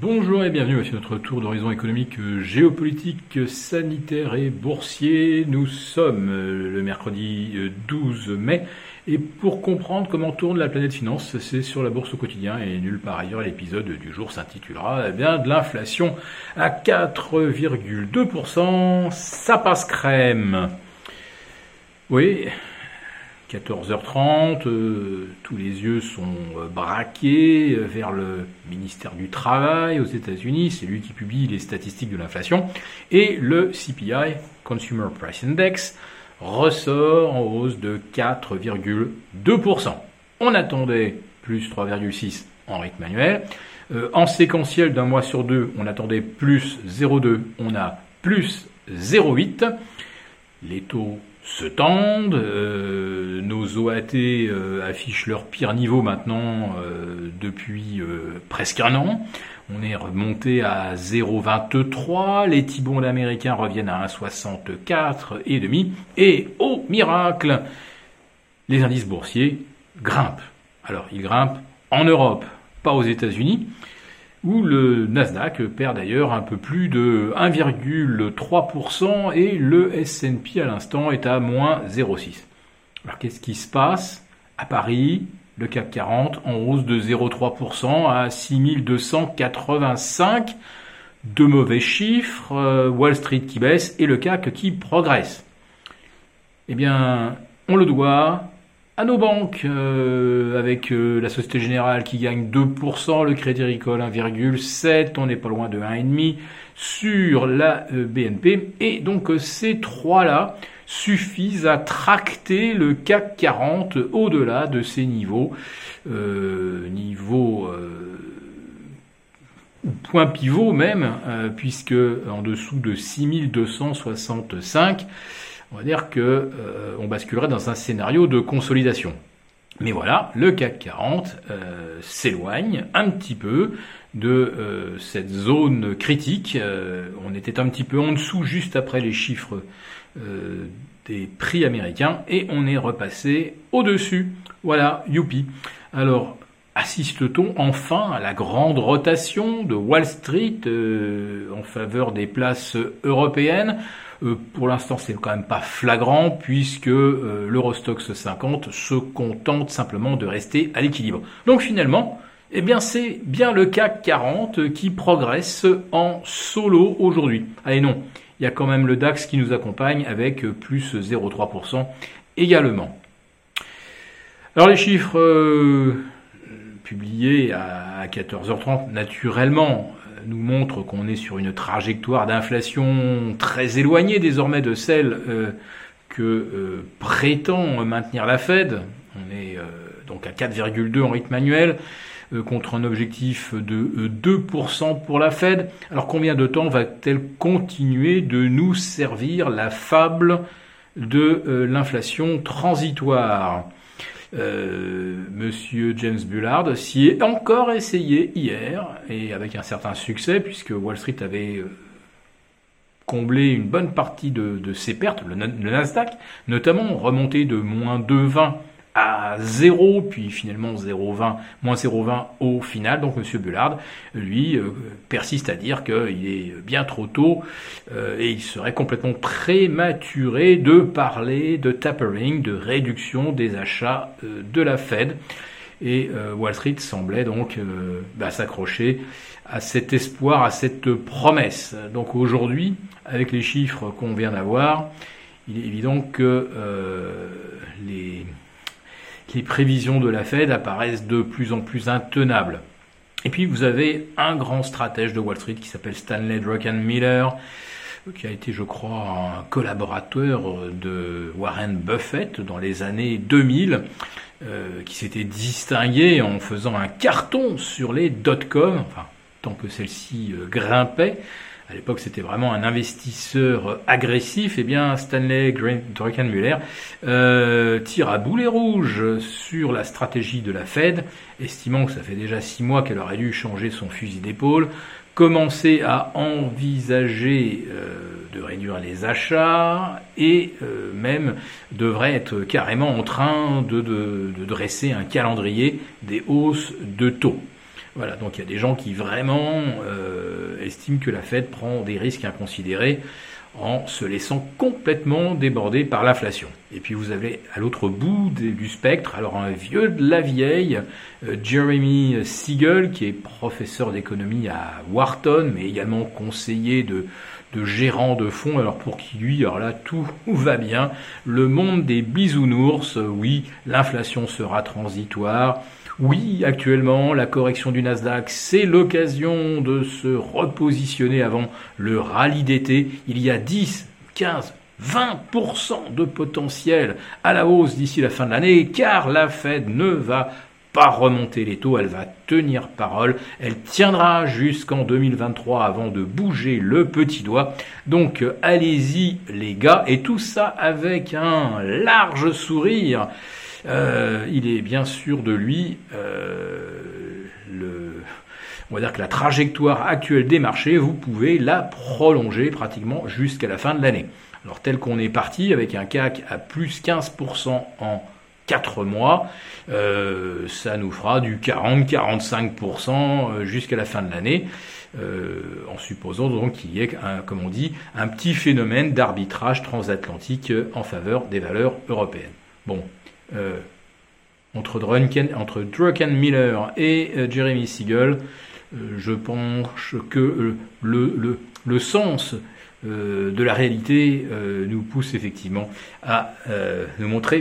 Bonjour et bienvenue à notre tour d'horizon économique, géopolitique, sanitaire et boursier. Nous sommes euh, le mercredi 12 euh, mai et pour comprendre comment tourne la planète finance, c'est sur la bourse au quotidien et nulle part ailleurs. L'épisode du jour s'intitulera eh bien de l'inflation à 4,2%. Ça passe crème. Oui, 14h30, euh, tous les yeux sont euh, braqués euh, vers le ministère du Travail aux États-Unis, c'est lui qui publie les statistiques de l'inflation, et le CPI, Consumer Price Index, ressort en hausse de 4,2%. On attendait plus 3,6 en rythme manuel. en séquentiel d'un mois sur deux, on attendait plus 0,2, on a plus 0,8. Les taux se tendent. Euh, nos OAT euh, affichent leur pire niveau maintenant euh, depuis presque un an. On est remonté à 0,23. Les T-bonds américains reviennent à 1,64 et demi. Et au miracle, les indices boursiers grimpent. Alors, ils grimpent en Europe, pas aux États-Unis où le Nasdaq perd d'ailleurs un peu plus de 1,3% et le S&P à l'instant est à moins 0,6. Alors qu'est-ce qui se passe à Paris? Le CAC 40 en hausse de 0,3% à 6285. De mauvais chiffres, euh, Wall Street qui baisse et le CAC qui progresse. Eh bien, on le doit à nos banques, euh, avec euh, la Société Générale qui gagne 2%, le Crédit Agricole 1,7%, on n'est pas loin de 1,5% sur la euh, BNP. Et donc ces trois-là suffisent à tracter le CAC 40 au-delà de ces niveaux, niveau point pivot même, puisque en dessous de 6265, on va dire que euh, on basculerait dans un scénario de consolidation. Mais voilà, le CAC 40 euh, s'éloigne un petit peu de euh, cette zone critique. on était un petit peu en dessous juste après les chiffres des prix américains et on est repassé au-dessus. Voilà, youpi. Alors, assiste-t-on enfin à la grande rotation de Wall Street en faveur des places européennes? Euh, pour l'instant, c'est quand même pas flagrant puisque euh, l'Eurostox 50 se contente simplement de rester à l'équilibre. Donc finalement, eh bien c'est bien le CAC 40 qui progresse en solo aujourd'hui. Allez non, il y a quand même le DAX qui nous accompagne avec plus 0,3% également. Alors les chiffres euh, publiés à 14h30, naturellement, nous montre qu'on est sur une trajectoire d'inflation très éloignée désormais de celle euh, que euh, prétend maintenir la Fed. On est euh, donc à 4,2 en rythme annuel contre un objectif de 2% pour la Fed. Alors combien de temps va-t-elle continuer de nous servir la fable de l'inflation transitoire? Euh, Monsieur James Bullard s'y est encore essayé hier, et avec un certain succès, puisque Wall Street avait euh, comblé une bonne partie de, ses pertes, le, Nasdaq, notamment remonté de moins 2,20 à 0, puis finalement 0,20, moins 0,20 au final. Donc M. Bullard, lui, euh, persiste à dire qu'il est bien trop tôt euh, et il serait complètement prématuré de parler de tapering, de réduction des achats euh, de la Fed. Et Wall Street semblait donc bah, s'accrocher à cet espoir, à cette promesse. Donc aujourd'hui, avec les chiffres qu'on vient d'avoir, il est évident que les les prévisions de la Fed apparaissent de plus en plus intenables. Et puis vous avez un grand stratège de Wall Street qui s'appelle Stanley Druckenmiller, qui a été, je crois, un collaborateur de Warren Buffett dans les années 2000, euh, qui s'était distingué en faisant un carton sur les dot-com, enfin, tant que celle-ci euh, grimpait à l'époque c'était vraiment un investisseur agressif, eh bien Stanley Druckenmüller euh, tire à boulet rouge sur la stratégie de la Fed, estimant que ça fait déjà six mois qu'elle aurait dû changer son fusil d'épaule, commencer à envisager euh, de réduire les achats et euh, même devrait être carrément en train de dresser un calendrier des hausses de taux. Voilà, donc il y a des gens qui vraiment estiment que la Fed prend des risques inconsidérés en se laissant complètement déborder par l'inflation. Et puis vous avez à l'autre bout du spectre, alors un vieux de la vieille, euh, Jeremy Siegel, qui est professeur d'économie à Wharton, mais également conseiller de, de gérant de fonds, alors pour qui lui, alors là, tout va bien. Le monde des bisounours, oui, l'inflation sera transitoire, oui, actuellement, la correction du Nasdaq, c'est l'occasion de se repositionner avant le rallye d'été. Il y a 10, 15, 20% de potentiel à la hausse d'ici la fin de l'année, car la Fed ne va pas remonter les taux, elle va tenir parole, elle tiendra jusqu'en 2023 avant de bouger le petit doigt. Donc allez-y les gars, et tout ça avec un large sourire. Euh, il est bien sûr de lui euh, on va dire que la trajectoire actuelle des marchés, vous pouvez la prolonger pratiquement jusqu'à la fin de l'année. Alors tel qu'on est parti avec un CAC à plus 15% en 4 mois, euh, ça nous fera du 40-45% jusqu'à la fin de l'année, en supposant donc qu'il y ait, comme on dit, un petit phénomène d'arbitrage transatlantique en faveur des valeurs européennes. Bon, euh, entre, Drunken, entre Miller et euh, Jeremy Siegel, euh, je pense que le, le, le sens de la réalité nous pousse effectivement à nous montrer